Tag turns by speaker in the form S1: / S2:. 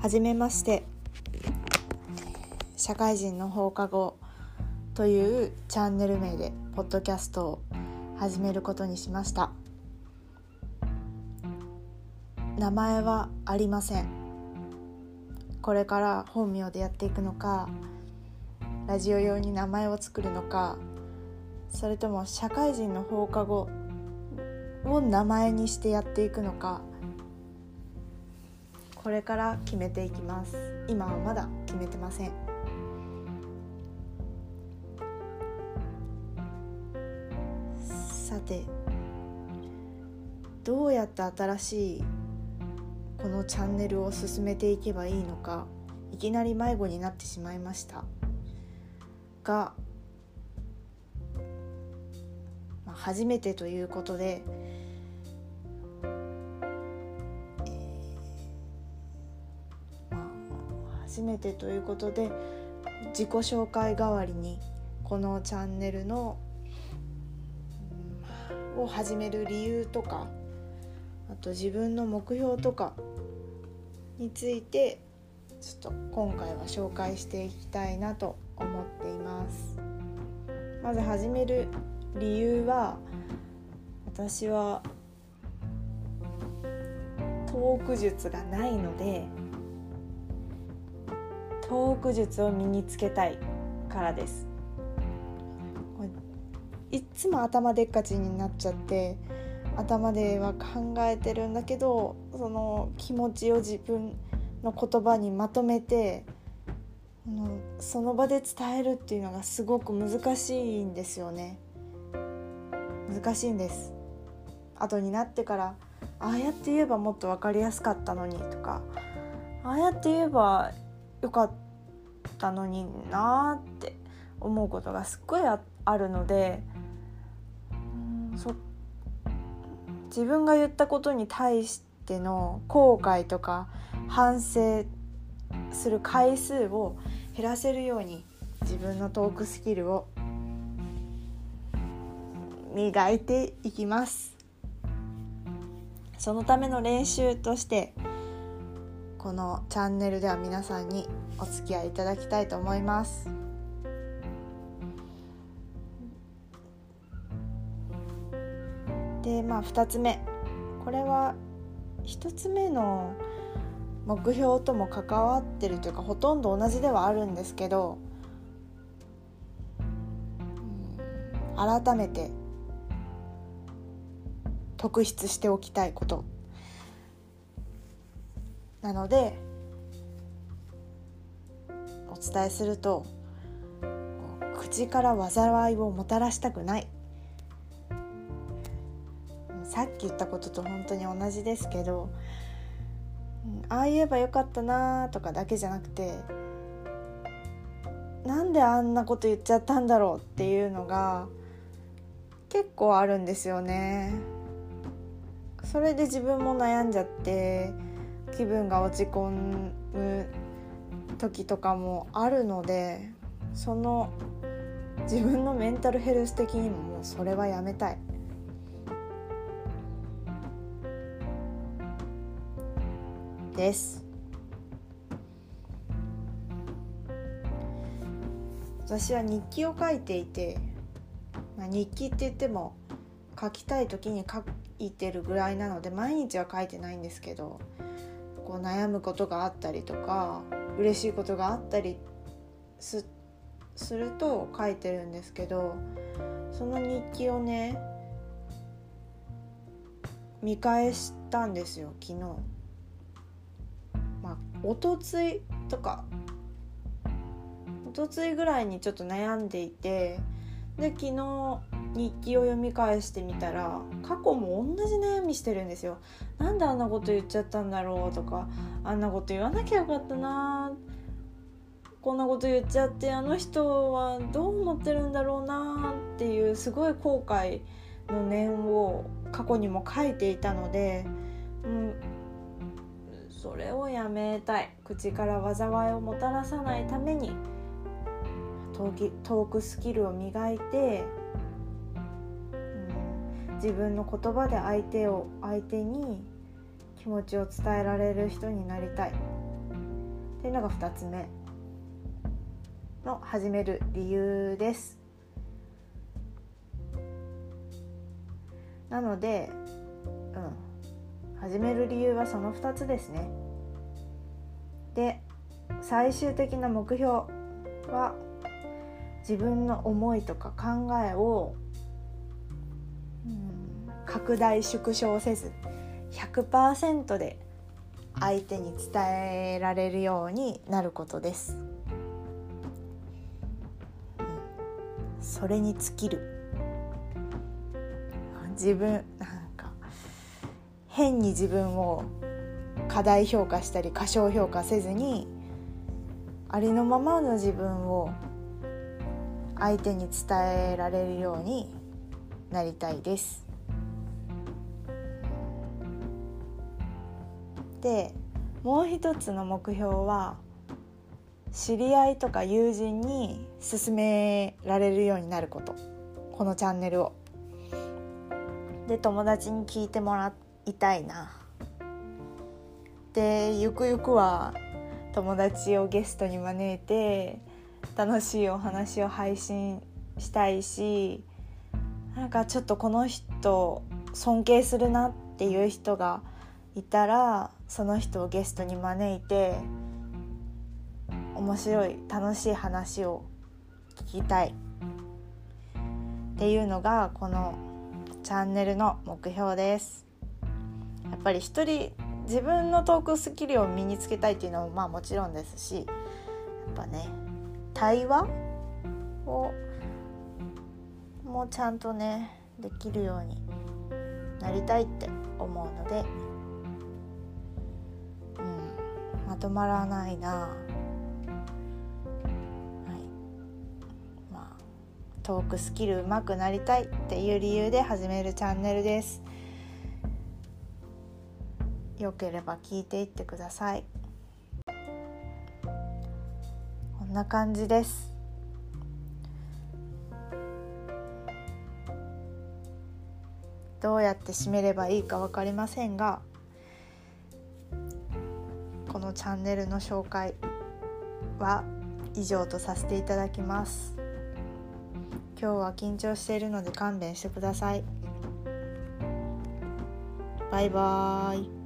S1: はじめまして社会人の放課後というチャンネル名でポッドキャストを始めることにしました。名前はありません。これから本名でやっていくのかラジオ用に名前を作るのかそれとも社会人の放課後を名前にしてやっていくのかこれから決めていきます。今はまだ決めてません。さてどうやって新しいこのチャンネルを進めていけばいいのかいきなり迷子になってしまいました。が、まあ、初めてということで初めてということで自己紹介代わりにこのチャンネルのを始める理由とかあと自分の目標とかについてちょっと今回は紹介していきたいなと思っています。まず始める理由は私はトーク術がないのでトーク術を身につけたいからです。いつも頭でっかちになっちゃって頭では考えてるんだけどその気持ちを自分の言葉にまとめてその場で伝えるっていうのがすごく難しいんですよね。難しいんです。後になってからああやって言えばもっと分かりやすかったのにとかああやって言えばよかったのになって思うことがすっごいあるのでそ自分が言ったことに対しての後悔とか反省する回数を減らせるように自分のトークスキルを磨いていきます。そのための練習としてこのチャンネルでは皆さんにお付き合いいただきたいと思います。でまあ2つ目。これは1つ目の目標とも関わってるというかほとんど同じではあるんですけど改めて特筆しておきたいこと。なのでお伝えすると口から災いをもたらしたくないさっき言ったことと本当に同じですけどああ言えばよかったなとかだけじゃなくてなんであんなこと言っちゃったんだろうっていうのが結構あるんですよね。それで自分も悩んじゃって気分が落ち込む時とかもあるのでその自分のメンタルヘルス的にももうそれはやめたい。です私は日記を書いていて、まあ、日記って言っても書きたい時に書いてるぐらいなので毎日は書いてないんですけどこう悩むことがあったりとか嬉しいことがあったりすすると書いてるんですけどその日記をね見返したんですよ昨日。まあおとついとかおとついぐらいにちょっと悩んでいてで昨日日記を読み返してみたら過去も同じ悩みしてるんですよ。なんであんなこと言っちゃったんだろうとかあんなこと言わなきゃよかったな。こんなこと言っちゃってあの人はどう思ってるんだろうな。っていうすごい後悔の念を過去にも書いていたので、うん、それをやめたい。口から災いをもたらさないためにトークスキルを磨いて自分の言葉で相手を相手に気持ちを伝えられる人になりたい。っていうのが2つ目の始める理由です。なのでうん。始める理由はその2つですね。で最終的な目標は自分の思いとか考えを、拡大縮小せず100%で相手に伝えられるようになることです。それに尽きる自分なんか変に自分を過大評価したり過小評価せずにありのままの自分を相手に伝えられるようになりたいです。でもう一つの目標は知り合いとか友人に勧められるようになることこのチャンネルを。で友達に聞いてもらいたいな。でゆくゆくは友達をゲストに招いて楽しいお話を配信したいしなんかちょっとこの人尊敬するなっていう人がいたらその人をゲストに招いて面白い楽しい話を聞きたい。っていうのがこのチャンネルの目標です。やっぱり一人自分のトークスキルを身につけたいっていうのもまあもちろんですしやっぱね対話をもうちゃんとねできるようになりたいって思うので、とまらないな。はい。まあトークスキル上手くなりたいっていう理由で始めるチャンネルです。よければ聞いていってください。こんな感じです。どうやって締めればいいか分かりませんがのチャンネルの紹介は以上とさせていただきます。今日は緊張しているので勘弁してください。バイバーイ。